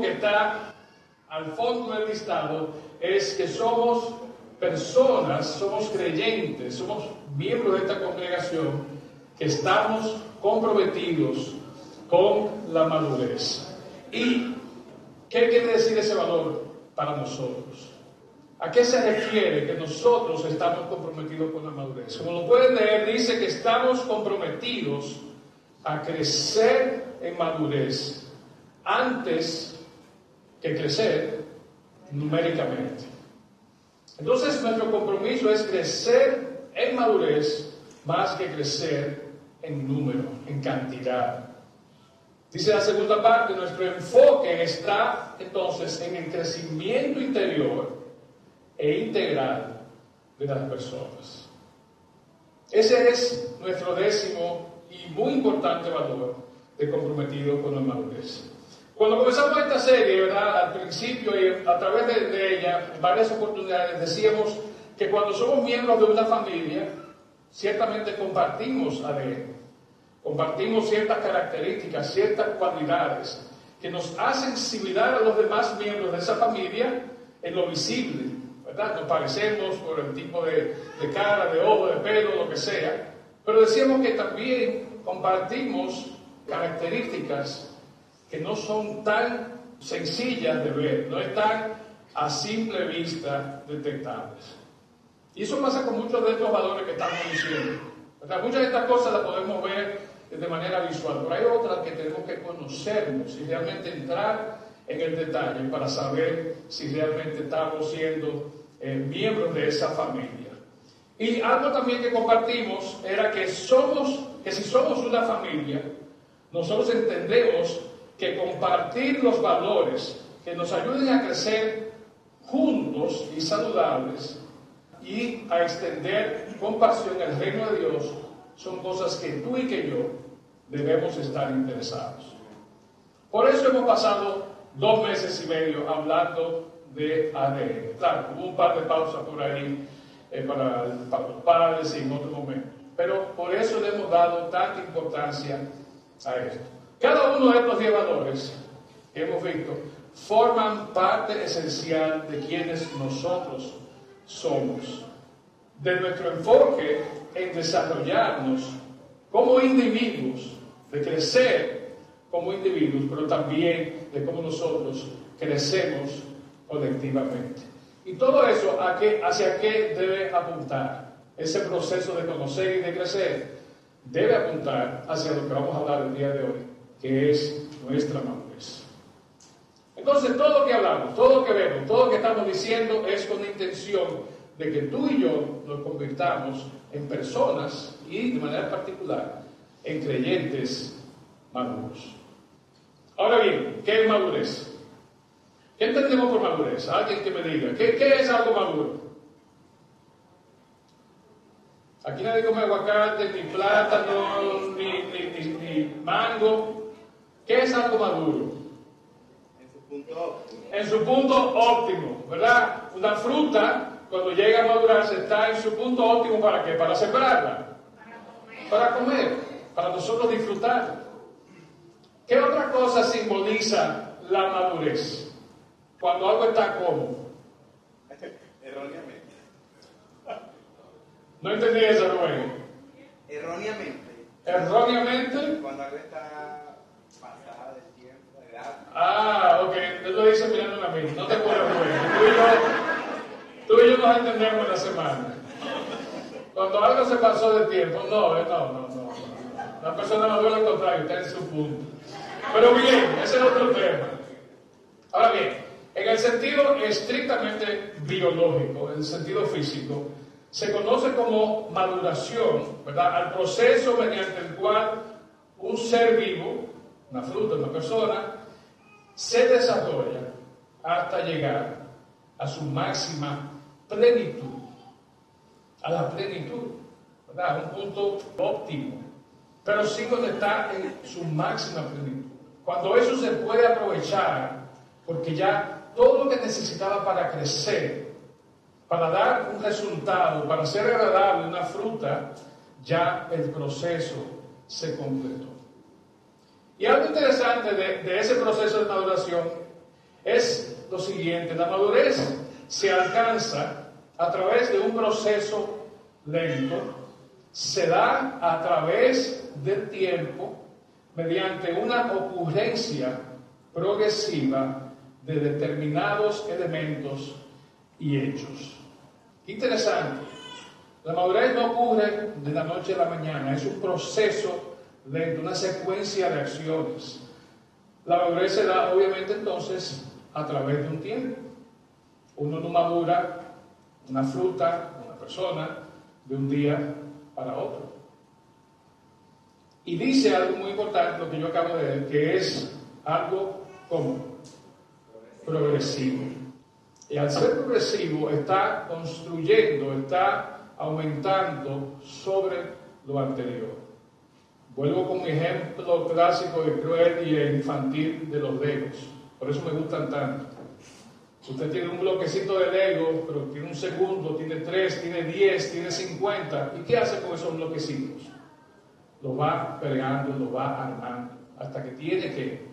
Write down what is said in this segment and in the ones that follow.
que está al fondo del listado es que somos personas, somos creyentes, somos miembros de esta congregación que estamos comprometidos con la madurez. ¿Y qué quiere decir ese valor para nosotros? ¿A qué se refiere que nosotros estamos comprometidos con la madurez? Como lo pueden leer, dice que estamos comprometidos a crecer en madurez antes que crecer numéricamente. Entonces nuestro compromiso es crecer en madurez más que crecer en número, en cantidad. Dice la segunda parte, nuestro enfoque está entonces en el crecimiento interior e integral de las personas. Ese es nuestro décimo y muy importante valor de comprometido con la madurez. Cuando comenzamos esta serie, ¿verdad? Al principio y a través de, ella, en varias oportunidades, decíamos que cuando somos miembros de una familia, ciertamente compartimos ADN, compartimos ciertas características, ciertas cualidades que nos hacen similar a los demás miembros de esa familia en lo visible, nos parecemos por el tipo de, cara, de ojo, de pelo, lo que sea. Pero decíamos que también compartimos características que no son tan sencillas de ver, no están a simple vista detectables. Y eso pasa con muchos de estos valores que estamos diciendo. Muchas de estas cosas las podemos ver de manera visual, pero hay otras que tenemos que conocernos y realmente entrar en el detalle para saber si realmente estamos siendo eh, miembros de esa familia. Y algo también que compartimos era que somos, que si somos una familia, nosotros entendemos que compartir los valores que nos ayuden a crecer juntos y saludables y a extender con pasión el reino de Dios son cosas que tú y que yo debemos estar interesados. Por eso hemos pasado dos meses y medio hablando de ADN. Claro, hubo un par de pausas por ahí eh, para, los padres y en otro momento. Pero por eso le hemos dado tanta importancia a esto. Cada uno de estos llevadores que hemos visto forman parte esencial de quienes nosotros somos. De nuestro enfoque en desarrollarnos como individuos, de crecer como individuos, pero también de cómo nosotros crecemos colectivamente. Y todo eso, ¿a qué, ¿hacia qué debe apuntar? Ese proceso de conocer y de crecer debe apuntar hacia lo que vamos a hablar el día de hoy, que es nuestra madurez. Entonces, todo lo que hablamos, todo lo que vemos, todo lo que estamos diciendo es con la intención de que tú y yo nos convirtamos en personas y de manera particular en creyentes maduros. Ahora bien, ¿qué es madurez? ¿Qué entendemos por madurez? Alguien que me diga, ¿qué, es algo maduro? Aquí nadie come aguacate, ni plátano, ni, ni, mango. ¿Qué es algo maduro? En su punto óptimo. En su punto óptimo, ¿verdad? Una fruta, cuando llega a madurarse, está en su punto óptimo para qué? Para sembrarla. Para comer. Para nosotros disfrutar. ¿Qué otra cosa simboliza la madurez? Cuando algo está como. Erróneamente. No entendí eso, Rubén. Erróneamente. Erróneamente. Cuando algo está pasada de tiempo. Ah, ok. Él lo dice mirando a mí. No te puedo, Rubén. Tú y, yo, nos entendemos en la semana. Cuando algo se pasó de tiempo, no, eh, no, no, no. La persona no duele al contrario, está en su punto. Pero bien, ese es otro tema. Ahora bien, en el sentido estrictamente biológico, en el sentido físico, se conoce como maduración, ¿verdad? Al proceso mediante el cual un ser vivo, una fruta, una persona, se desarrolla hasta llegar a su máxima plenitud, a la plenitud. A un punto óptimo, pero sí donde está en su máxima plenitud. Cuando eso se puede aprovechar, porque ya todo lo que necesitaba para crecer, para dar un resultado, para ser agradable una fruta, ya el proceso se completó. Y algo interesante de, ese proceso de maduración es lo siguiente, la madurez se alcanza a través de un proceso lento, se da a través del tiempo mediante una ocurrencia progresiva de determinados elementos y hechos. Interesante. La madurez no ocurre de la noche a la mañana, es un proceso lento, una secuencia de acciones. La madurez se da obviamente entonces a través de un tiempo. Uno no madura una fruta, una persona, de un día para otro. Y dice algo muy importante, lo que yo acabo de ver, que es algo como progresivo. Y al ser progresivo está construyendo, está aumentando sobre lo anterior. Vuelvo con mi ejemplo clásico de cruel y infantil de los legos. Por eso me gustan tanto. Usted tiene un bloquecito de Lego, pero tiene un segundo, tiene tres, tiene diez, tiene cincuenta. ¿Y qué hace con esos bloquecitos? Lo va pegando, lo va armando, hasta que tiene que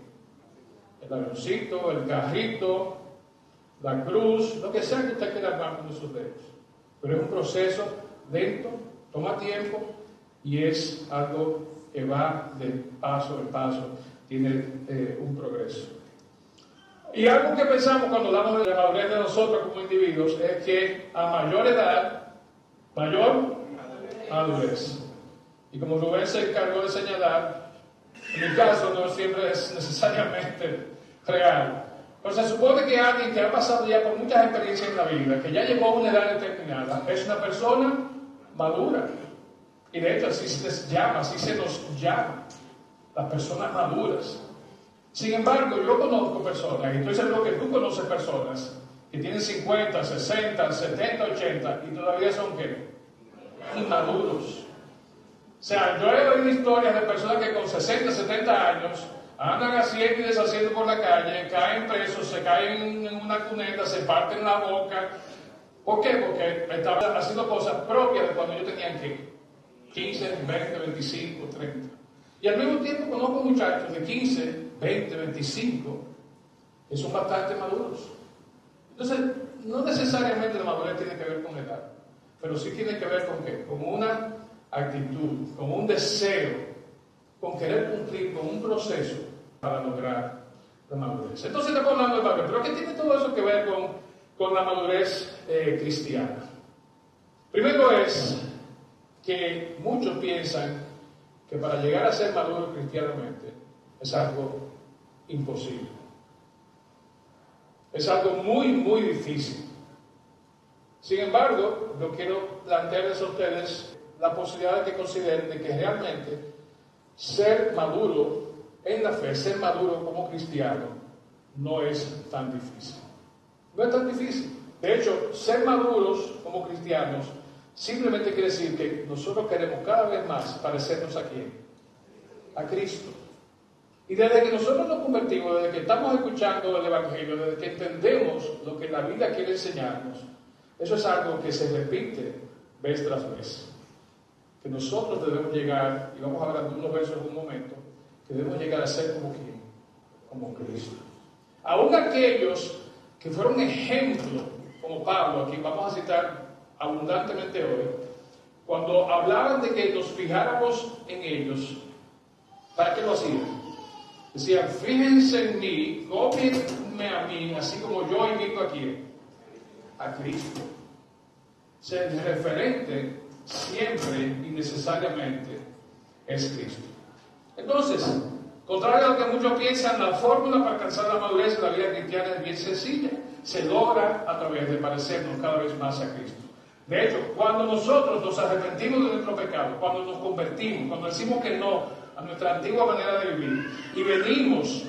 el avioncito, el carrito, la cruz, lo que sea que usted quiera armar con esos dedos. Pero es un proceso lento, toma tiempo y es algo que va de paso en paso, tiene eh, un progreso. Y algo que pensamos cuando hablamos de la madurez de nosotros como individuos es que a mayor edad, mayor madurez. Y como Rubén se encargó de señalar, en mi caso no siempre es necesariamente real. Pero se supone que alguien que ha pasado ya por muchas experiencias en la vida, que ya llegó a una edad determinada, es una persona madura. Y de hecho así se les llama, así se nos llama, las personas maduras. Sin embargo, yo conozco personas, y estoy seguro que tú conoces personas, que tienen 50, 60, 70, 80 y todavía son qué? Inmaduros. O sea, yo he oído historias de personas que con 60, 70 años andan haciendo y deshaciendo por la calle, caen presos, se caen en una cuneta, se parten la boca. ¿Por qué? Porque estaban haciendo cosas propias de cuando yo tenía que 15, 20, 25, 30. Y al mismo tiempo conozco muchachos de 15, 20, 25, que son bastante maduros. Entonces, no necesariamente la madurez tiene que ver con edad, pero sí tiene que ver con qué? Con una actitud, con un deseo, con querer cumplir con un proceso para lograr la madurez. Entonces estamos hablando de madurez, pero ¿qué tiene todo eso que ver con, con la madurez eh, cristiana? Primero es que muchos piensan que para llegar a ser maduro cristianamente es algo imposible. Es algo muy, muy difícil. Sin embargo, yo quiero plantearles a ustedes la posibilidad de que consideren de que realmente ser maduro en la fe, ser maduro como cristiano, no es tan difícil. No es tan difícil. De hecho, ser maduros como cristianos simplemente quiere decir que nosotros queremos cada vez más parecernos a quién? A Cristo. Y desde que nosotros nos convertimos, desde que estamos escuchando el Evangelio, desde que entendemos lo que la vida quiere enseñarnos, eso es algo que se repite vez tras vez. Que nosotros debemos llegar, y vamos a hablar de unos versos en un momento, que debemos llegar a ser como quién? Como Cristo. Aún aquellos que fueron ejemplo, como Pablo, a quien vamos a citar abundantemente hoy, cuando hablaban de que nos fijáramos en ellos, ¿para qué lo hacían? Decía, fíjense en mí, copienme a mí, así como yo invito aquí a Cristo. Ser referente siempre y necesariamente es Cristo. Entonces, contrario a lo que muchos piensan, la fórmula para alcanzar la madurez de la vida cristiana es bien sencilla. Se logra a través de parecernos cada vez más a Cristo. De hecho, cuando nosotros nos arrepentimos de nuestro pecado, cuando nos convertimos, cuando decimos que no a nuestra antigua manera de vivir y venimos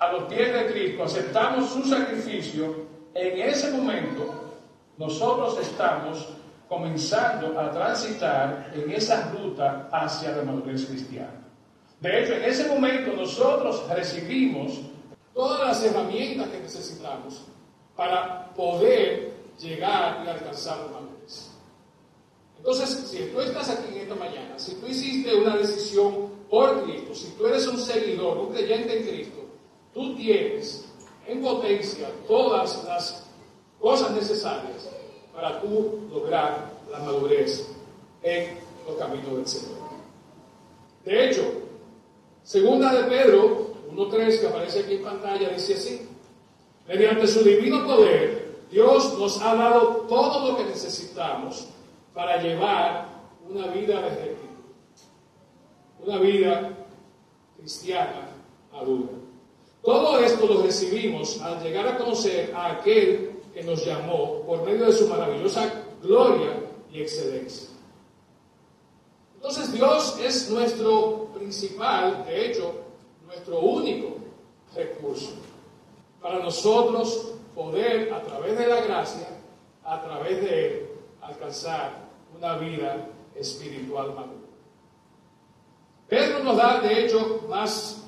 a los pies de Cristo, aceptamos su sacrificio, en ese momento nosotros estamos comenzando a transitar en esa ruta hacia la madurez cristiana. De hecho, en ese momento nosotros recibimos todas las herramientas que necesitamos para poder llegar y alcanzar la madurez. Entonces, si tú estás aquí en esta mañana, si tú hiciste una decisión por Cristo, si tú eres un seguidor, un creyente en Cristo, tú tienes en potencia todas las cosas necesarias para tú lograr la madurez en los caminos del Señor. De hecho, segunda de Pedro 1.3 que aparece aquí en pantalla dice así, mediante su divino poder, Dios nos ha dado todo lo que necesitamos para llevar una vida de rectitud, una vida cristiana adulta. Todo esto lo recibimos al llegar a conocer a aquel que nos llamó por medio de su maravillosa gloria y excelencia. Entonces Dios es nuestro principal, de hecho, nuestro único recurso para nosotros poder, a través de la gracia, a través de Él, alcanzar una vida espiritual madura. Pedro nos da, de hecho, más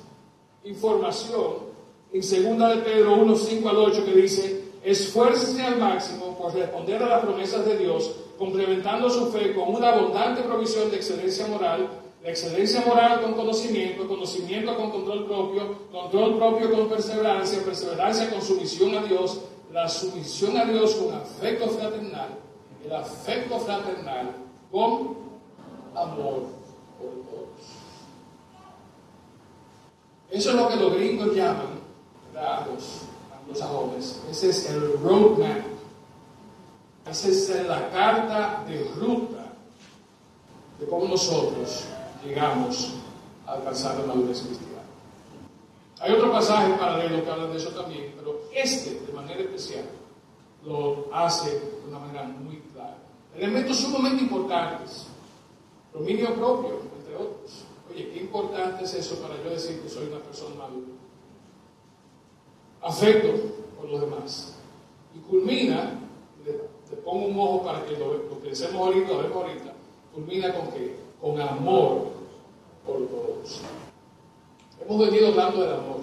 información en 2 de Pedro 1, 5 al 8, que dice, esfuércese al máximo por responder a las promesas de Dios, complementando su fe con una abundante provisión de excelencia moral, de excelencia moral con conocimiento, conocimiento con control propio, control propio con perseverancia, perseverancia con sumisión a Dios, la sumisión a Dios con afecto fraternal, el afecto fraternal con amor por todos. Eso es lo que los gringos llaman a los, jóvenes. Ese es el roadmap. Esa es la carta de ruta de cómo nosotros llegamos a alcanzar la madurez cristiana. Hay otro pasaje paralelo que habla de eso también, pero este de manera especial lo hace de una manera muy. Elementos sumamente importantes. Dominio propio, entre otros. Oye, qué importante es eso para yo decir que soy una persona madura afecto por los demás. Y culmina, le, pongo un ojo para que lo, lo pensemos ahorita, lo vemos ahorita, culmina con que con amor por todos. Hemos venido hablando del amor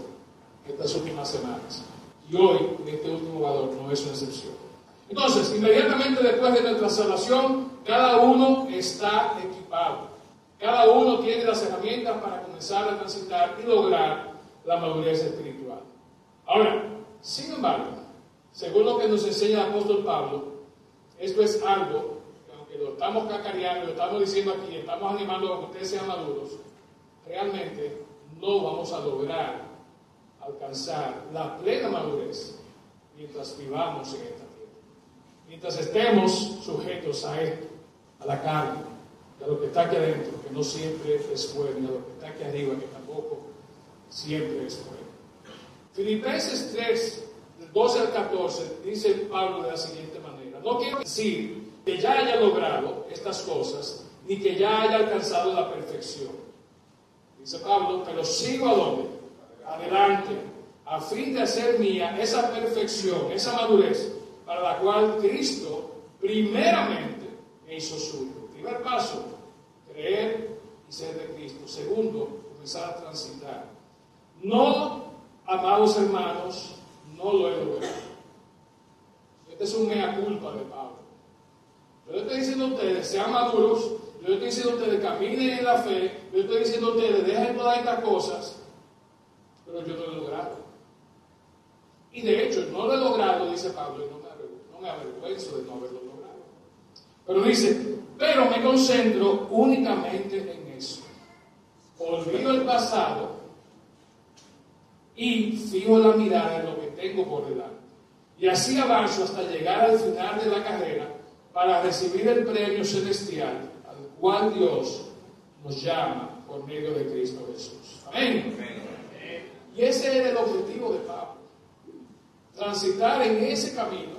estas últimas semanas. Y hoy, en este último valor, no es una excepción. Entonces, inmediatamente después de nuestra salvación, cada uno está equipado. Cada uno tiene las herramientas para comenzar a transitar y lograr la madurez espiritual. Ahora, sin embargo, según lo que nos enseña el apóstol Pablo, esto es algo que aunque lo estamos cacareando, lo estamos diciendo aquí, estamos animando a que ustedes sean maduros, realmente no vamos a lograr alcanzar la plena madurez mientras vivamos en esta. Mientras estemos sujetos a esto, a la carne, a lo que está aquí adentro, que no siempre es bueno, a lo que está aquí arriba, que tampoco siempre es bueno. Filipenses 3, del 12 al 14, dice Pablo de la siguiente manera. No quiero decir que ya haya logrado estas cosas, ni que ya haya alcanzado la perfección. Dice Pablo, pero sigo a dónde? Adelante, a fin de hacer mía esa perfección, esa madurez, para la cual Cristo primeramente me hizo suyo. Primer paso, creer y ser de Cristo. Segundo, comenzar a transitar. No amados hermanos, no lo he logrado. Este es un mea culpa de Pablo. Yo le estoy diciendo a ustedes, sean maduros, yo le estoy diciendo a ustedes, caminen en la fe, yo le estoy diciendo a ustedes, dejen todas estas cosas, pero yo no lo he logrado. Y de hecho, no lo he logrado, dice Pablo, me, avergüenzo de no haberlo logrado. Pero dice, pero me concentro únicamente en eso. Olvido el pasado y fijo la mirada en lo que tengo por delante. Y así avanzo hasta llegar al final de la carrera para recibir el premio celestial al cual Dios nos llama por medio de Cristo Jesús. Amén. Y ese era el objetivo de Pablo. Transitar en ese camino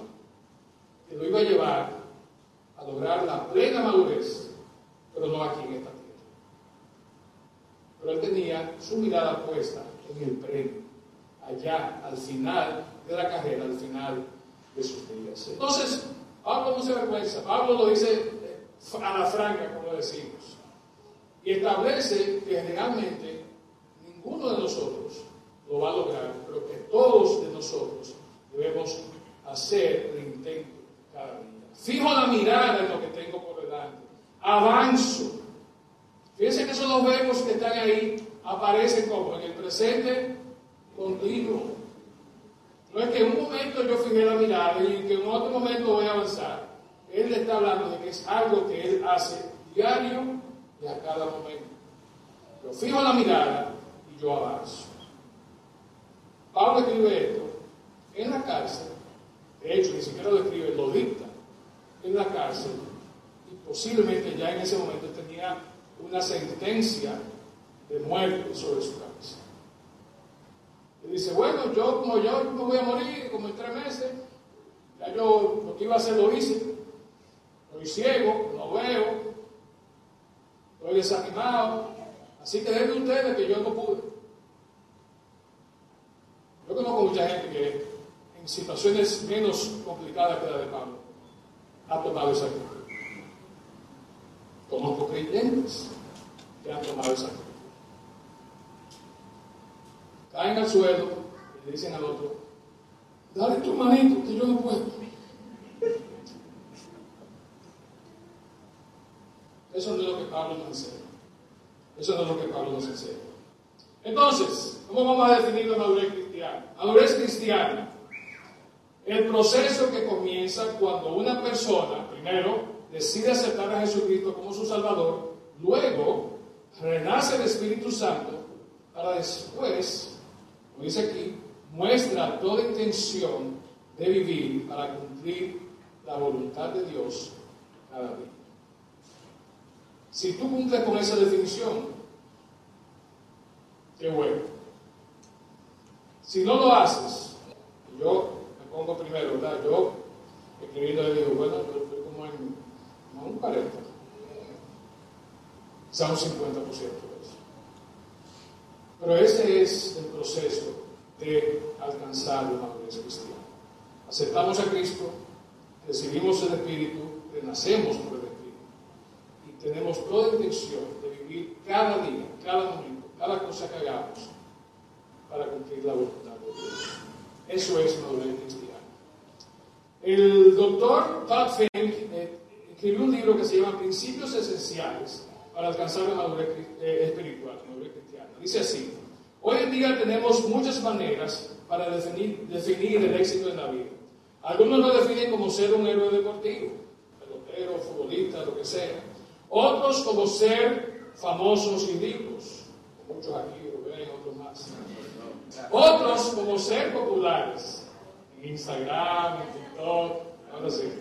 que lo iba a llevar a lograr la plena madurez, pero no aquí en esta tierra. Pero él tenía su mirada puesta en el premio allá al final de la carrera, al final de sus días. Entonces, Pablo no se vergüenza, Pablo lo dice eh, a la franca, como decimos, y establece que realmente ninguno de nosotros lo va a lograr, pero que todos de nosotros debemos hacer el intento. Fijo la mirada en lo que tengo por delante, avanzo. Fíjense que esos dos verbos que están ahí aparecen como en el presente continuo. No es que en un momento yo fijé la mirada y que en otro momento voy a avanzar. Él le está hablando de que es algo que él hace diario y a cada momento. Yo fijo la mirada y yo avanzo. Pablo escribe esto en la cárcel. De hecho, ni siquiera lo escribe, lo dicta en la cárcel. Y posiblemente ya en ese momento tenía una sentencia de muerte sobre su cabeza. Y dice, bueno, yo como yo me voy a morir como en tres meses, ya yo lo que iba a hacer lo hice, estoy ciego, no veo, estoy desanimado, así que denme ustedes que yo no pude. Yo conozco mucha gente que situaciones menos complicadas que la de Pablo ha tomado esa actitud. Conozco creyentes que han tomado esa actitud. Caen al suelo y le dicen al otro, dale tu manito que yo no puedo. Eso no es lo que Pablo nos enseña. Eso no es lo que Pablo nos enseña. Entonces, ¿cómo vamos a definir la madurez cristiana? Madurez cristiana. El proceso que comienza cuando una persona, primero, decide aceptar a Jesucristo como su Salvador, luego renace el Espíritu Santo para después, como dice aquí, muestra toda intención de vivir para cumplir la voluntad de Dios cada día. Si tú cumples con esa definición, qué bueno. Si no lo haces, yo pongo primero, ¿verdad? Yo, escribiendo, le digo, bueno, yo estoy como en un 40, quizá un 50% de eso. Pero ese es el proceso de alcanzar la madurez cristiana. Aceptamos a Cristo, recibimos el Espíritu, renacemos por el Espíritu y tenemos toda intención de vivir cada día, cada momento, cada cosa que hagamos para cumplir la voluntad de Dios. Eso es madurez cristiana. El doctor Todd Fink eh, escribió un libro que se llama Principios Esenciales para alcanzar la madurez eh, espiritual, la madurez cristiana. Dice así, hoy en día tenemos muchas maneras para definir, el éxito en la vida. Algunos lo definen como ser un héroe deportivo, pelotero, futbolista, lo que sea. Otros como ser famosos y ricos, muchos aquí lo ven, otros más. Otros como ser populares, Instagram, en TikTok, ahora sí.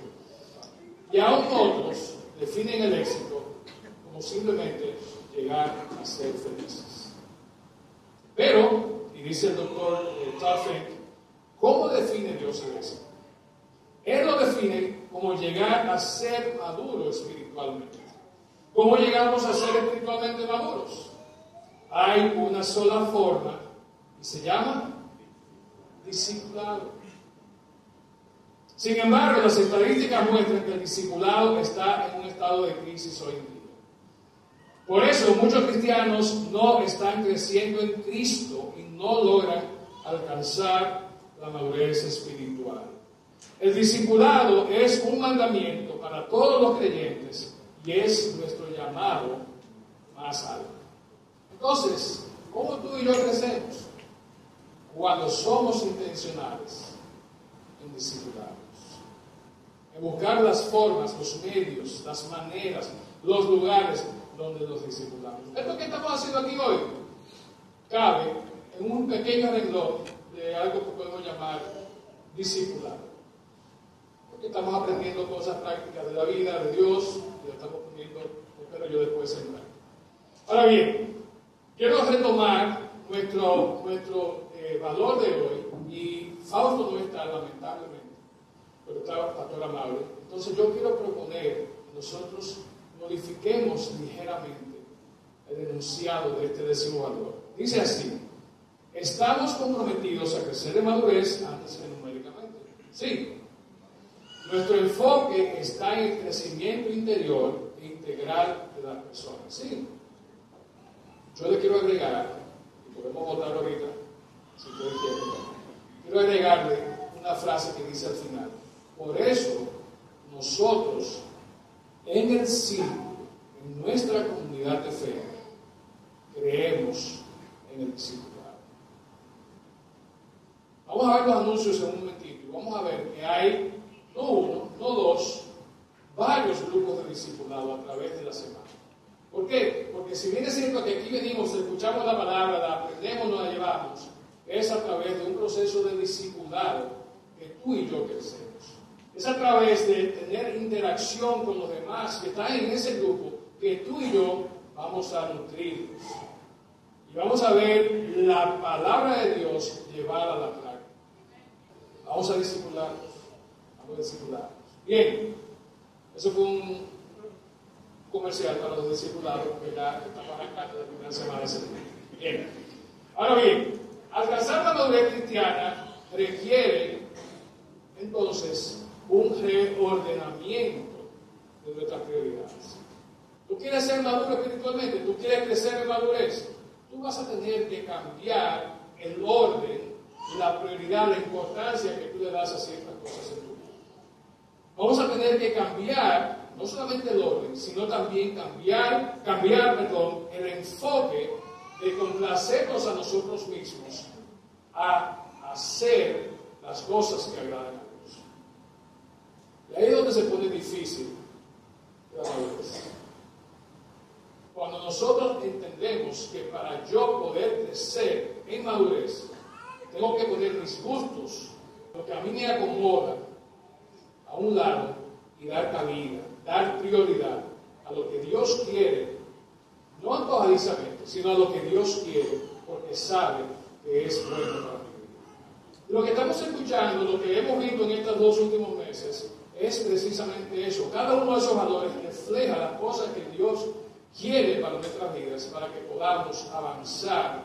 Y aún otros definen el éxito como simplemente llegar a ser felices. Pero, y dice el doctor eh, Fink, ¿cómo define Dios el éxito? Él lo define como llegar a ser maduro espiritualmente. ¿Cómo llegamos a ser espiritualmente maduros? Hay una sola forma y se llama discipulado. Sin embargo, las estadísticas muestran que el discipulado está en un estado de crisis hoy en día. Por eso muchos cristianos no están creciendo en Cristo y no logran alcanzar la madurez espiritual. El discipulado es un mandamiento para todos los creyentes y es nuestro llamado más alto. Entonces, ¿cómo tú y yo crecemos? Cuando somos intencionales en discipularnos, en buscar las formas, los medios, las maneras, los lugares donde los discipulamos. Esto que estamos haciendo aquí hoy cabe en un pequeño renglón de algo que podemos llamar discipulado. Porque estamos aprendiendo cosas prácticas de la vida, de Dios, y lo estamos poniendo, espero yo después sembrar. Ahora bien, quiero retomar nuestro, nuestro eh, valor de hoy, y Fausto no está, lamentablemente, pero está pastor amable. Entonces yo quiero proponer que nosotros modifiquemos ligeramente el enunciado de este décimo valor. Dice así, estamos comprometidos a crecer en madurez antes que numéricamente. Sí, nuestro enfoque está en el crecimiento interior e integral de las personas. Sí. Yo le quiero agregar, y podemos votar ahorita, si ustedes quieren, quiero agregarle una frase que dice al final. Por eso, nosotros, en el círculo, en nuestra comunidad de fe, creemos en el discipulado. Vamos a ver los anuncios en un momentito. Vamos a ver que hay no uno, no dos, varios grupos de discipulado a través de la semana. ¿Por qué? Porque si bien es cierto que aquí venimos, escuchamos la palabra, la aprendemos, nos la llevamos, es a través de un proceso de discipulado que tú y yo crecemos. Es a través de tener interacción con los demás que están en ese grupo que tú y yo vamos a nutrirnos. Y vamos a ver la palabra de Dios llevada a la práctica. Vamos a discipularnos. Vamos a discipularnos. Bien, eso fue un comercial para los discipulados que ya estamos arrancando la primera semana de septiembre. Bien. Ahora bien, alcanzar la madurez cristiana requiere entonces un reordenamiento de nuestras prioridades. Tú quieres ser maduro espiritualmente, tú quieres crecer en madurez, tú vas a tener que cambiar el orden, la prioridad, la importancia que tú le das a ciertas cosas en tu vida. Vamos a tener que cambiar no solamente el orden, sino también cambiar, cambiar perdón, el enfoque de complacernos a nosotros mismos a hacer las cosas que agradan. Ahí es donde se pone difícil. Cuando nosotros entendemos que para yo poder crecer en madurez, tengo que poner mis gustos, lo que a mí me acomoda, a un lado y dar cabida, dar prioridad a lo que Dios quiere, no antojadizamente, sino a lo que Dios quiere, porque sabe que es bueno para mí. Lo que estamos escuchando, lo que hemos visto en estos dos últimos meses, es precisamente eso. Cada uno de esos valores refleja las cosas que Dios quiere para nuestras vidas, para que podamos avanzar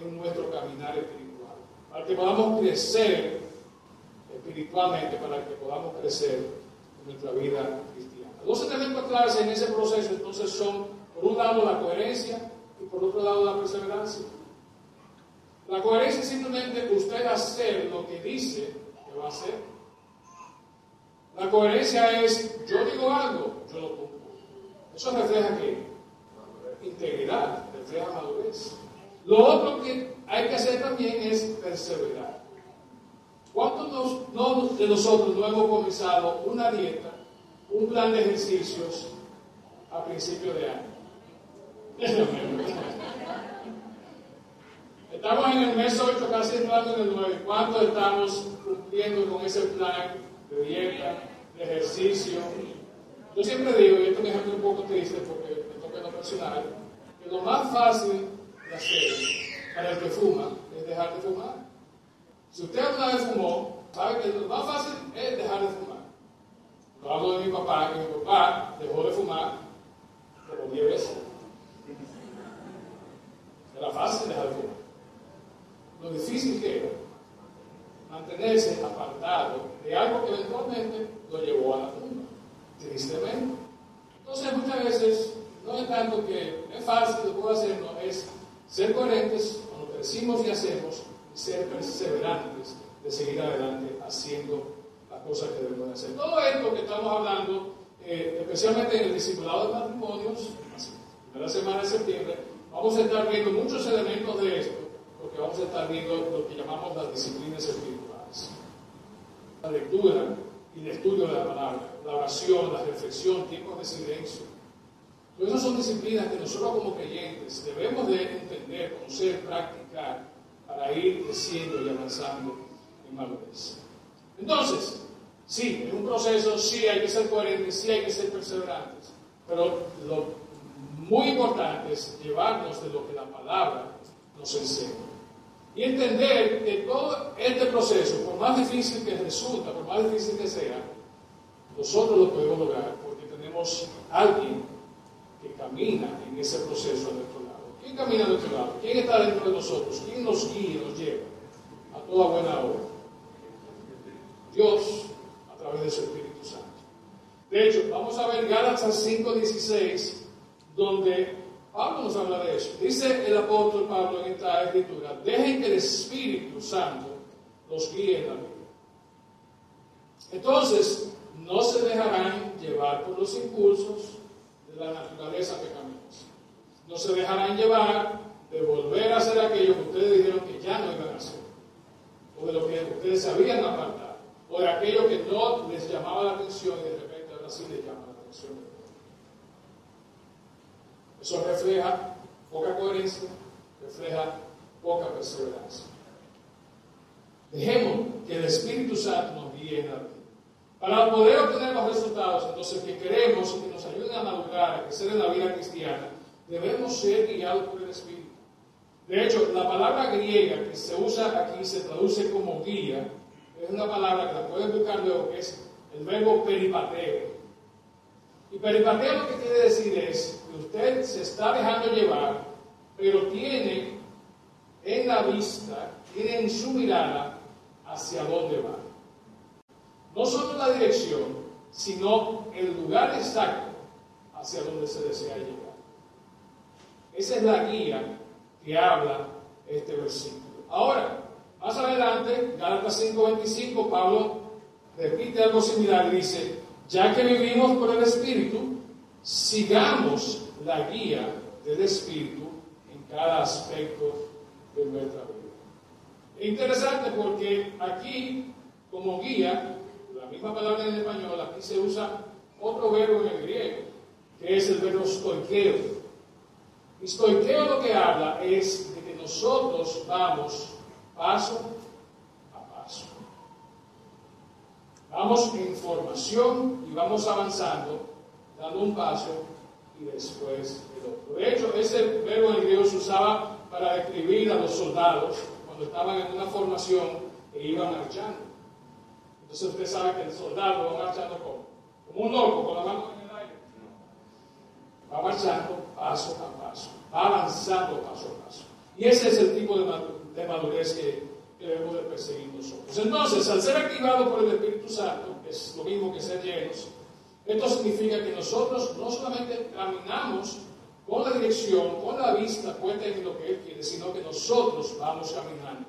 en nuestro caminar espiritual, para que podamos crecer espiritualmente, para que podamos crecer en nuestra vida cristiana. Dos elementos claves en ese proceso entonces son, por un lado, la coherencia y por otro lado, la perseverancia. La coherencia es simplemente usted hacer lo que dice que va a hacer. La coherencia es, yo digo algo, yo lo cumplo. Eso refleja qué? integridad, refleja madurez. Lo otro que hay que hacer también es perseverar. ¿Cuántos de nosotros no hemos comenzado una dieta, un plan de ejercicios a principio de año? Estamos en el mes 8, casi entrando en el 9. ¿Cuántos estamos cumpliendo con ese plan de dieta, de ejercicio? Yo siempre digo, y esto es un ejemplo un poco triste porque personal, que lo más fácil de hacer para el que fuma es dejar de fumar. Si usted alguna vez fumó, sabe que lo más fácil es dejar de fumar. Lo hablo de mi papá, que mi papá dejó de fumar como 10 veces. Era fácil dejar de fumar. Lo difícil que era mantenerse apartado algo que eventualmente lo llevó a la tumba, tristemente. Entonces muchas veces no es tanto que es fácil, lo puedo hacer, no, es ser coherentes con lo que decimos y hacemos y ser perseverantes de seguir adelante haciendo las cosas que debemos hacer. Todo esto que estamos hablando, eh, especialmente en el discipulado de matrimonios, en la semana de septiembre, vamos a estar viendo muchos elementos de esto, porque vamos a estar viendo lo que llamamos las disciplinas espirituales. La lectura y el estudio de la palabra, la oración, la reflexión, tiempos de silencio, pero esas son disciplinas que nosotros como creyentes debemos de entender, conocer, practicar para ir creciendo y avanzando en madurez. Entonces, sí, en un proceso sí hay que ser coherentes, sí hay que ser perseverantes, pero lo muy importante es llevarnos de lo que la palabra nos enseña. Y entender que todo este proceso, por más difícil que resulta, por más difícil que sea, nosotros lo podemos lograr porque tenemos alguien que camina en ese proceso a nuestro lado. ¿Quién camina a nuestro lado? ¿Quién está dentro de nosotros? ¿Quién nos guía, nos lleva a toda buena obra? Dios a través de su Espíritu Santo. De hecho, vamos a ver Gálatas 5:16, donde Pablo nos habla de eso. Dice el apóstol Pablo en esta escritura, dejen que el Espíritu Santo los guíe en la vida. Entonces, no se dejarán llevar por los impulsos de la naturaleza pecaminosa. No se dejarán llevar de volver a hacer aquello que ustedes dijeron que ya no iban a hacer. o de lo que ustedes se habían apartado, o de aquello que no les llamaba la atención y de repente ahora sí les llama la atención. Eso refleja poca coherencia, refleja poca perseverancia. Dejemos que el Espíritu Santo nos guíe en la vida. Para poder obtener los resultados, entonces, que queremos que nos ayuden a madurar, a crecer en la vida cristiana, debemos ser guiados por el Espíritu. De hecho, la palabra griega que se usa aquí, se traduce como guía, es una palabra que la pueden buscar luego, que es el verbo peripateo. Y peripateo lo que quiere decir es que usted se está dejando llevar, pero tiene en la vista, tiene en su mirada hacia dónde va. No solo la dirección, sino el lugar exacto hacia donde se desea llegar. Esa es la guía que habla este versículo. Ahora, más adelante, Gálatas 5:25, Pablo repite algo similar, dice, ya que vivimos por el Espíritu, sigamos la guía del Espíritu en cada aspecto de nuestra vida. Es interesante porque aquí, como guía, la misma palabra en español, aquí se usa otro verbo en el griego, que es el verbo stoikeo Estoiqueo lo que habla es de que nosotros vamos paso a paso. Vamos en formación y vamos avanzando, dando un paso y después el otro. De hecho, ese verbo en griego se usaba para describir a los soldados cuando estaban en una formación e iban marchando. Entonces usted sabe que el soldado va marchando como, un loco, con la mano en el aire. Va marchando paso a paso, va avanzando paso a paso. Y ese es el tipo de madurez que debemos de perseguir nosotros. Entonces, al ser activado por el Espíritu Santo, es lo mismo que ser llenos, esto significa que nosotros no solamente caminamos con la dirección, con la vista puesta en lo que Él quiere, sino que nosotros vamos caminando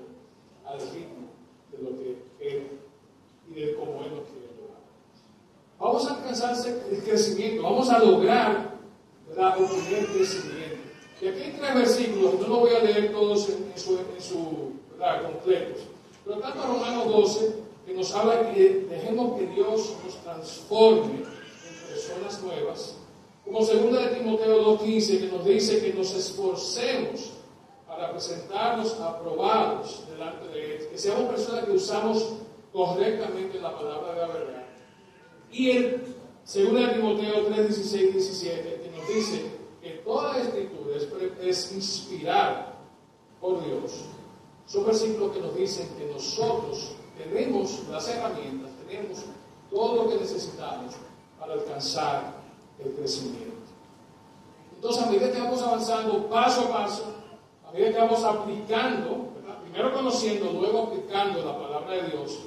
al ritmo de lo que Él y de cómo Él nos quiere lograr. Vamos a alcanzar el crecimiento, vamos a lograr ¿verdad? obtener crecimiento. Y aquí hay tres versículos, no los voy a leer todos en su completos, pero tanto Romanos 12, que nos habla que dejemos que Dios nos transforme en personas nuevas, como segunda de Timoteo 2.15, que nos dice que nos esforcemos para presentarnos aprobados delante de Él, que seamos personas que usamos correctamente la palabra de la verdad. Y el segunda de Timoteo 3.16 17, que nos dice que toda escritura es, es inspirada por Dios. Son versículos que nos dicen que nosotros tenemos las herramientas, tenemos todo lo que necesitamos para alcanzar el crecimiento. Entonces, a medida que vamos avanzando paso a paso, a medida que vamos aplicando, primero conociendo, luego aplicando la palabra de Dios,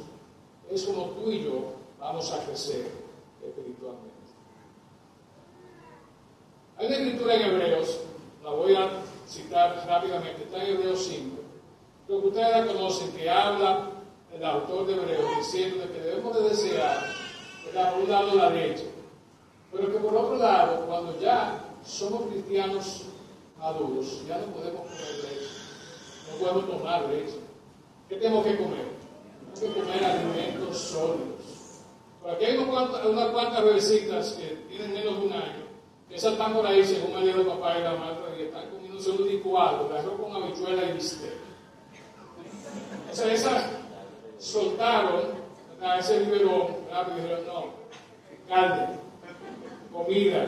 es como tú y yo vamos a crecer espiritualmente. Hay una escritura en Hebreos, la voy a citar rápidamente, está en Hebreos 5, lo que ustedes conocen, que habla el autor de Hebreos diciendo que debemos de desear, por un lado la leche, pero que por otro lado, cuando ya somos cristianos maduros, ya no podemos comer leche, no podemos tomar leche. ¿Qué tenemos que comer? Tenemos que comer alimentos sólidos. Por aquí hay unas cuantas, bebecitas que tienen menos de un año, que esas están por ahí, según me dijo el papá y la madre, y están comiéndose un licuado de arroz con habichuela y bistec. O sea, esas soltaron a ese biberón, y dijeron, no, carne, comida.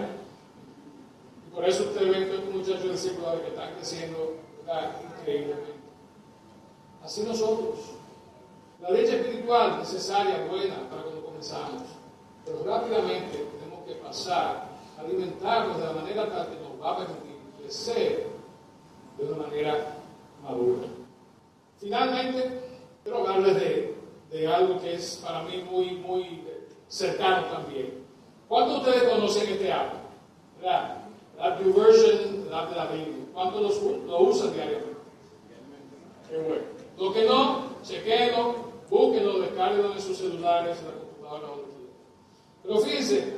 Y por eso usted ve que estos muchachos discípulos que están creciendo increíblemente. Así nosotros. La leche espiritual necesaria, buena para cuando comenzamos, pero rápidamente tenemos que pasar a alimentarnos de la manera tal que nos va a permitir crecer de una manera madura. Finalmente, quiero hablarles de, de algo que es para mí muy, muy cercano también. ¿Cuántos de ustedes conocen este hábito? ¿Verdad? La diversion de la Biblia. ¿Cuántos lo, usan diariamente? Qué bueno. Los que no, chequenlo, búsquenlo, descarguenlo en sus celulares, en la computadora, donde quieran. Pero fíjense,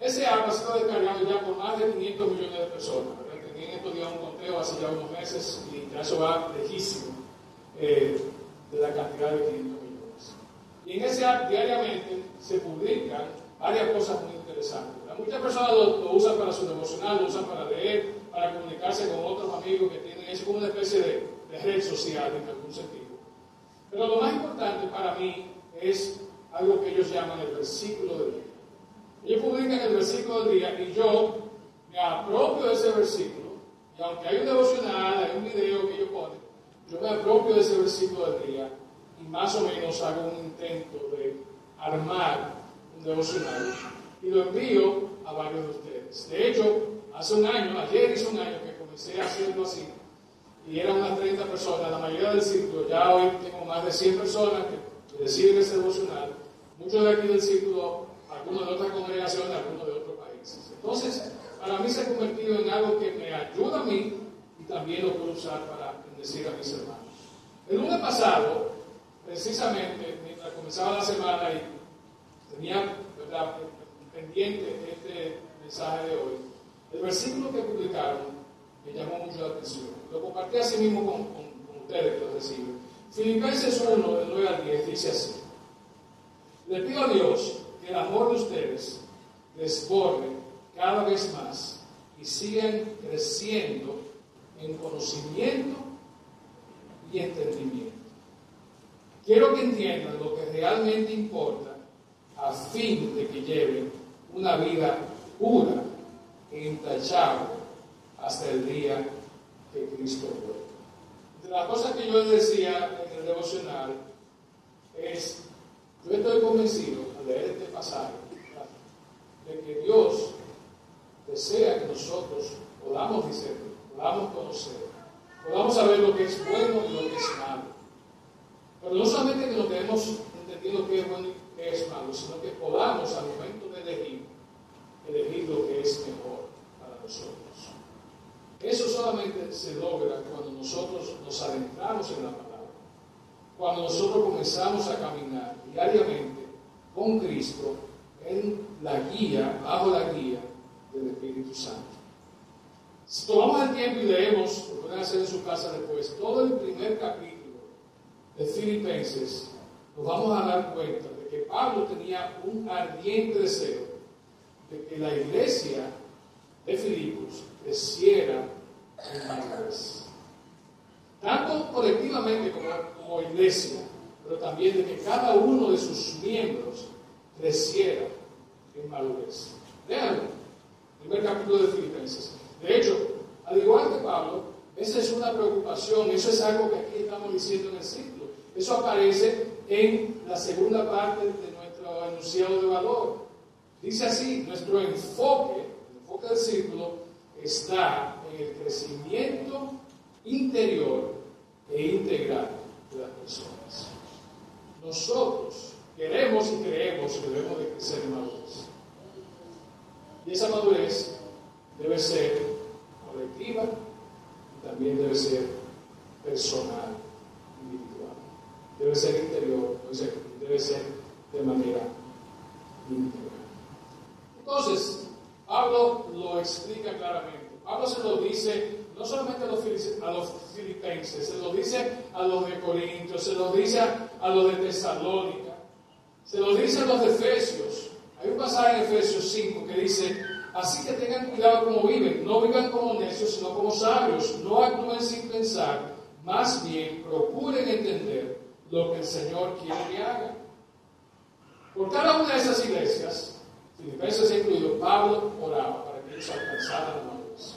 ese app ha sido descargado ya por más de 500 millones de personas. Tenía estos días un conteo hace ya unos meses y ya eso va lejísimo. Eh, de la cantidad de 500 millones. Y en ese app diariamente se publican varias cosas muy interesantes. Muchas personas lo, usan para su devocional, lo usan para leer, para comunicarse con otros amigos que tienen eso como una especie de, de red social en algún sentido. Pero lo más importante para mí es algo que ellos llaman el versículo del día. Ellos publican el versículo del día y yo me apropio de ese versículo, y aunque hay un devocional, hay un video que ellos ponen, yo me apropio de ese versículo del día y más o menos hago un intento de armar un devocional y lo envío a varios de ustedes. De hecho, hace un año, ayer hizo un año que comencé a hacerlo así, y eran unas 30 personas, la mayoría del círculo, ya hoy tengo más de 100 personas que deciden ese devocional, muchos de aquí del círculo, algunos de otras congregaciones, algunos de otros países. Entonces, para mí se ha convertido en algo que me ayuda a mí y también lo puedo usar para bendecir a mis hermanos. El lunes pasado, precisamente, mientras comenzaba la semana y tenía pendiente este mensaje de hoy, el versículo que publicaron me llamó mucho la atención. Lo compartí así mismo con, ustedes que lo reciben. Filipenses 1, del 9 al 10, dice así. Le pido a Dios que el amor de ustedes desborde cada vez más y sigan creciendo en conocimiento y entendimiento. Quiero que entiendan lo que realmente importa a fin de que lleven una vida pura e intachable hasta el día que Cristo vuelva. De las cosas que yo les decía en el devocional es, yo estoy convencido al leer este pasaje, de que Dios desea que nosotros podamos discernir, podamos conocer, podamos saber lo que es bueno y lo que es malo. Pero no solamente que nos quedemos entendiendo qué es bueno y qué es malo, sino que podamos al momento de elegir, elegir lo que es mejor para nosotros. Eso solamente se logra cuando nosotros nos adentramos en la palabra, cuando nosotros comenzamos a caminar diariamente con Cristo en la guía, bajo la guía del Espíritu Santo. Si tomamos el tiempo y leemos, lo pueden hacer en su casa después, todo el primer capítulo de Filipenses, nos vamos a dar cuenta de que Pablo tenía un ardiente deseo de que la iglesia de Filipos creciera en madurez. Tanto colectivamente como, como iglesia, pero también de que cada uno de sus miembros creciera en madurez. Vean, primer capítulo de Filipenses. De hecho, al igual que Pablo, esa es una preocupación, eso es algo que aquí estamos diciendo en el ciclo. Eso aparece en la segunda parte de nuestro enunciado de valor. Dice así, nuestro enfoque, el enfoque del círculo, está en el crecimiento interior e integral de las personas. Nosotros queremos y creemos que debemos de crecer en madurez. Y esa madurez debe ser colectiva y también debe ser personal, individual. Debe ser interior, debe ser de manera integral. Entonces, Pablo lo explica claramente. Pablo se lo dice no solamente a los, filipenses, se lo dice a los de Corintios, se lo dice a los de Tesalónica, se lo dice a los de Efesios. Hay un pasaje en Efesios 5 que dice, así que tengan cuidado como viven, no vivan como necios, sino como sabios, no actúen sin pensar, más bien procuren entender lo que el Señor quiere que hagan. Por cada una de esas iglesias, Filipenses incluido, Pablo oraba para que ellos alcanzaran la madurez.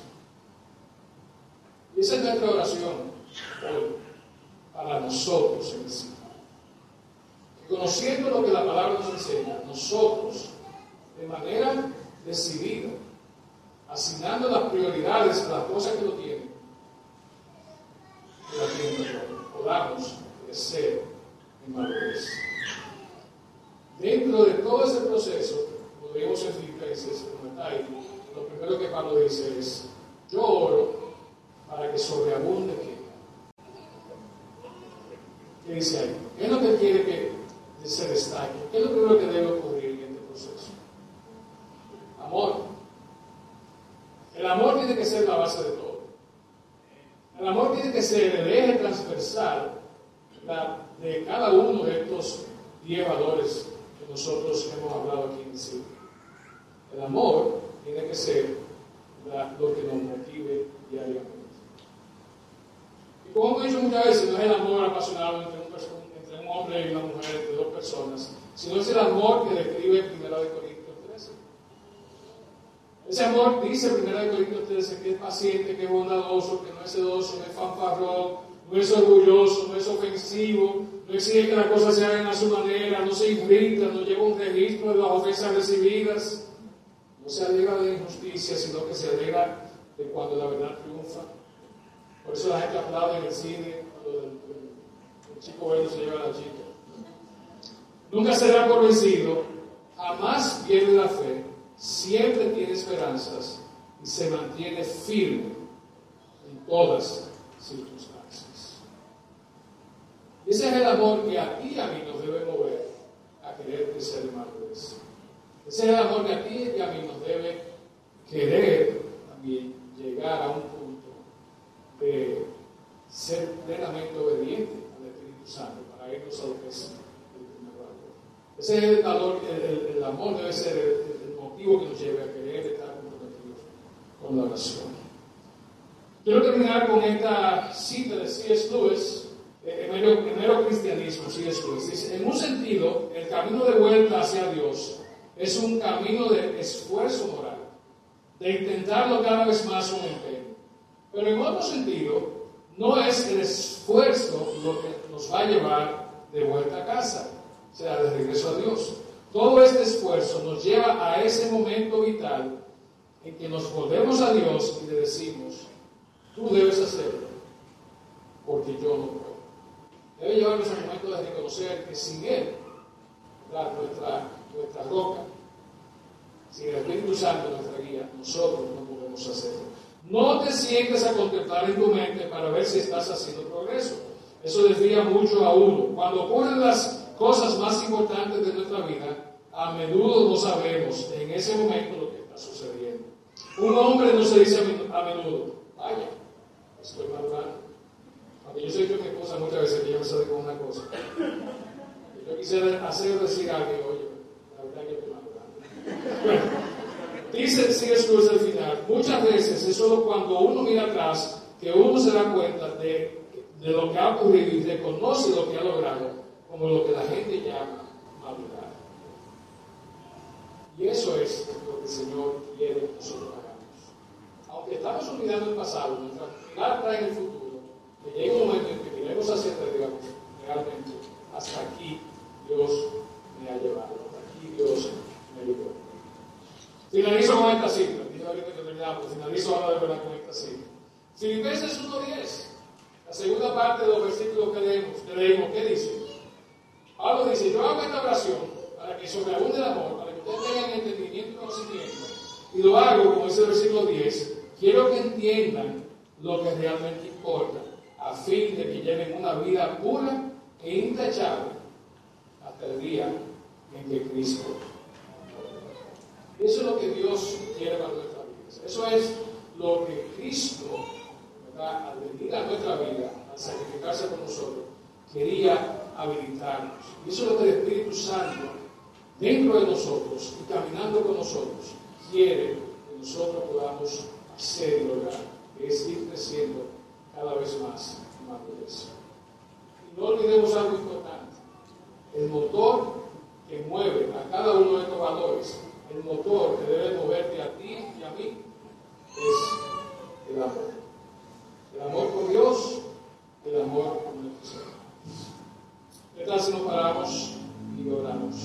Y esa es nuestra oración hoy para nosotros en el Señor. Que conociendo lo que la palabra nos enseña, nosotros, de manera decidida, asignando las prioridades a las cosas que lo tienen, que la tienen, podamos crecer en madurez. Dentro de todo ese proceso, vemos en Filipenses, lo primero que Pablo dice es, yo oro para que sobreabunde que ¿Qué dice ahí? ¿Qué es lo que quiere que se destaque? ¿Qué es lo primero que debe ocurrir en? Amor. El amor tiene que ser la base de todo. El amor tiene que ser el eje transversal de cada uno de estos diez valores que nosotros hemos hablado aquí en sí. El amor tiene que ser lo que nos motive diariamente. Y como he dicho muchas veces, no es el amor apasionado entre un, hombre y una mujer, entre dos personas, sino es el amor que describe 1 de Corintios 13. Ese amor dice 1 de Corintios 13 que es paciente, que es bondadoso, que no es sedoso, no es fanfarrón, no es orgulloso, no es ofensivo, no exige que las cosas se hagan a su manera, no se irrita, no lleva un registro de las ofensas recibidas, no se alegra de injusticia, sino que se alegra de cuando la verdad triunfa. Por eso la gente aplaude en el cine cuando el, chico bueno se lleva a la chica. Nunca será por vencido, jamás pierde la fe, siempre tiene esperanzas y se mantiene firme en todas circunstancias. Ese es el amor que a ti y a mí nos debe mover a querer crecer en. Ese es el amor que a ti y a mí nos debe querer también llegar a un punto de ser plenamente obediente al Espíritu Santo para irnos a lo que es el primer valor. Ese es el valor, el, amor debe ser el, motivo que nos lleve a querer estar comprometidos con la oración. Quiero terminar con esta cita de C.S. Lewis el mero, cristianismo, sí después. Dice, en un sentido, el camino de vuelta hacia Dios es un camino de esfuerzo moral, de intentarlo cada vez más con empeño. Pero en otro sentido, no es el esfuerzo lo que nos va a llevar de vuelta a casa, o sea, de regreso a Dios. Todo este esfuerzo nos lleva a ese momento vital en que nos volvemos a Dios y le decimos, tú debes hacerlo, porque yo no puedo debe llevarnos al momento de reconocer que sin Él, nuestra, nuestra roca, sin el Espíritu Santo, nuestra guía, nosotros no podemos hacerlo. No te sientes a contemplar en tu mente para ver si estás haciendo progreso. Eso desvía mucho a uno. Cuando ocurren las cosas más importantes de nuestra vida, a menudo no sabemos en ese momento lo que está sucediendo. Un hombre no se dice a menudo, vaya, estoy madurando yo soy yo mi esposa muchas veces que yo me sale con una cosa. Yo quisiera hacer decir a alguien, oye, la verdad que te Bueno, dice C.S. Lewis al final, muchas veces es solo cuando uno mira atrás que uno se da cuenta de, lo que ha ocurrido y reconoce lo que ha logrado como lo que la gente llama. Y eso es lo que el Señor quiere que nosotros hagamos. Aunque estamos olvidando el pasado, nuestra mirada el futuro que llegue un momento en que miremos hacia atrás digamos, realmente, hasta aquí Dios me ha llevado, hasta aquí Dios me llevó. Finalizo con esta ahorita que terminamos, finalizo ahora de verdad con esta cita. Filipenses 1.10, la segunda parte de los versículos que leemos, que leemos, ¿qué dice? Pablo dice, yo hago esta oración para que sobreabunde el amor, tengan entendimiento y conocimiento, y lo hago, como dice el versículo 10, quiero que entiendan lo que realmente importa a fin de que lleven una vida pura e intachable hasta el día en que Cristo. Eso es lo que Dios quiere para nuestra vida. Eso es lo que Cristo, al venir a nuestra vida, al sacrificarse por nosotros, quería habilitarnos. Eso es lo que el Espíritu Santo, dentro de nosotros y caminando con nosotros, quiere que nosotros podamos hacer y lograr, que es ir creciendo cada vez más madurez. Y no olvidemos algo importante. El motor que mueve a cada uno de estos valores, el motor que debe moverte a ti y a mí, es el amor. El amor por Dios, el amor por nuestros hermanos. ¿Qué tal si nos paramos y oramos?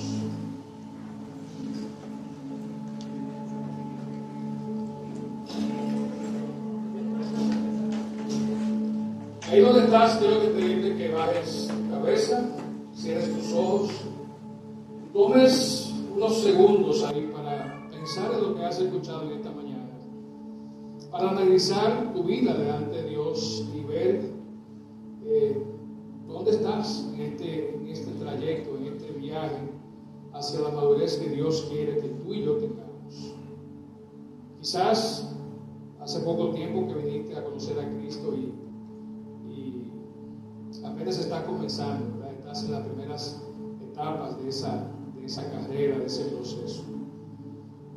Ahí donde estás, quiero que pedirte que bajes cabeza, cierres tus ojos, tomes unos segundos ahí para pensar en lo que has escuchado en esta mañana, para analizar tu vida delante de Dios y ver eh, dónde estás en este, en este trayecto, en este viaje hacia la madurez que Dios quiere que tú y yo tengamos. Quizás hace poco tiempo que viniste a conocer a Cristo y apenas estás comenzando, estás en las primeras etapas de esa, de esa carrera, de ese proceso.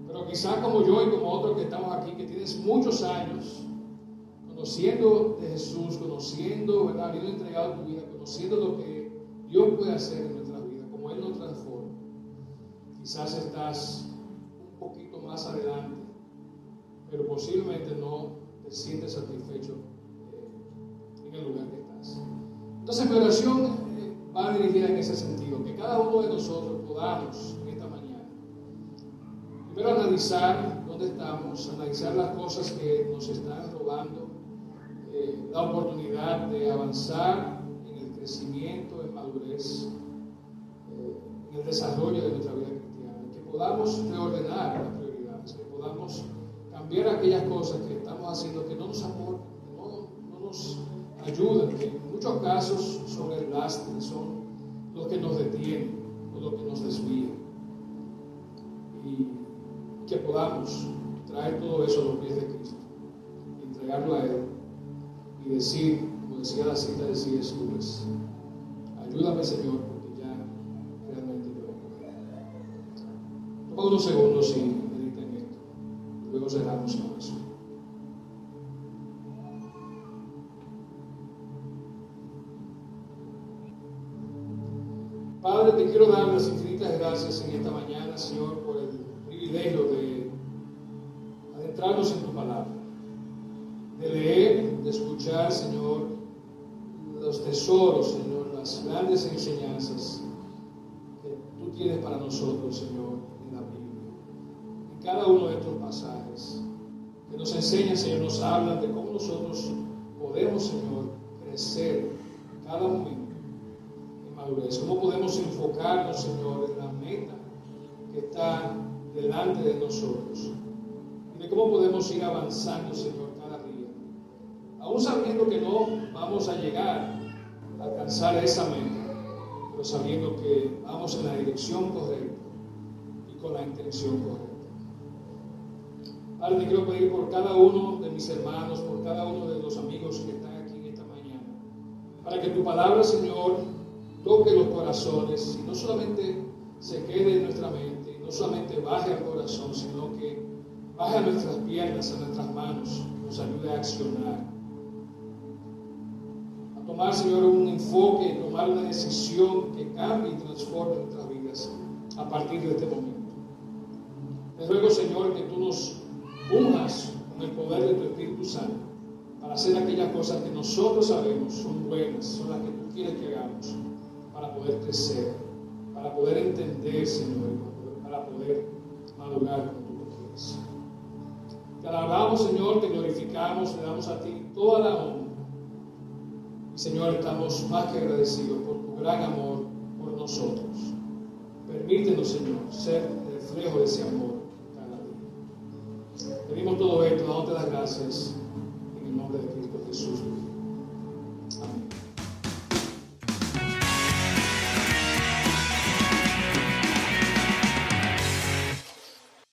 Pero quizás como yo y como otros que estamos aquí, que tienes muchos años conociendo de Jesús, conociendo, ¿verdad? Habiendo entregado tu vida, conociendo lo que Dios puede hacer en Quizás estás un poquito más adelante, pero posiblemente no te sientes satisfecho eh, en el lugar que estás. Entonces mi oración eh, va dirigida en ese sentido, que cada uno de nosotros podamos en esta mañana, primero analizar dónde estamos, analizar las cosas que nos están robando eh, la oportunidad de avanzar en el crecimiento, en madurez, en el desarrollo de nuestra vida podamos reordenar las prioridades, que podamos cambiar aquellas cosas que estamos haciendo que no nos aportan, no, no nos ayudan, que en muchos casos son el lastre, son los que nos detienen o los que nos desvían. Y que podamos traer todo eso a los pies de Cristo, entregarlo a Él y decir, como decía la cita de C.S. Lewis, ayúdame Señor, unos segundos y medita en esto. Luego cerramos la oración. Padre, te quiero dar las infinitas gracias en esta mañana, Señor, enseñan, Señor, nos hablan de cómo nosotros podemos, Señor, crecer cada momento en madurez. Cómo podemos enfocarnos, Señor, en la meta que está delante de nosotros. Y de cómo podemos ir avanzando, Señor, cada día. Aún sabiendo que no vamos a llegar a alcanzar esa meta, pero sabiendo que vamos en la dirección correcta y con la intención correcta. Padre, quiero pedir por cada uno de mis hermanos, por cada uno de los amigos que están aquí en esta mañana, para que tu palabra, Señor, toque los corazones y no solamente se quede en nuestra mente, no solamente baje al corazón, sino que baje a nuestras piernas, a nuestras manos, nos ayude a accionar. A tomar, Señor, un enfoque, tomar una decisión que cambie y transforme nuestras vidas a partir de este momento. Te ruego, Señor, que tú nos unjas con el poder de tu Espíritu Santo para hacer aquellas cosas que nosotros sabemos son buenas, son las que tú quieres que hagamos, para poder crecer, para poder entender, Señor, para poder madurar como tú lo quieres. Te alabamos, Señor, te glorificamos, le damos a ti toda la honra. Y, Señor, estamos más que agradecidos por tu gran amor por nosotros. Permítenos, Señor, ser el reflejo de ese amor te dimos todo esto, dándote las gracias en el nombre de Cristo Jesús.